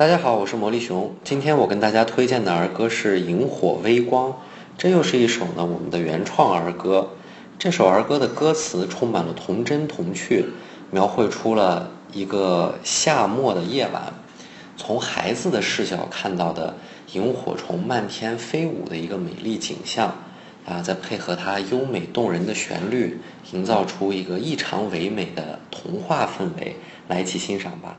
大家好我是魔力熊。今天我跟大家推荐的儿歌是萤火微光这又是一首呢我们的原创儿歌。这首儿歌的歌词充满了童真童趣描绘出了一个夏末的夜晚从孩子的视角看到的萤火虫漫天飞舞的一个美丽景象。啊再配合它优美动人的旋律营造出一个异常唯美的童话氛围来一起欣赏吧。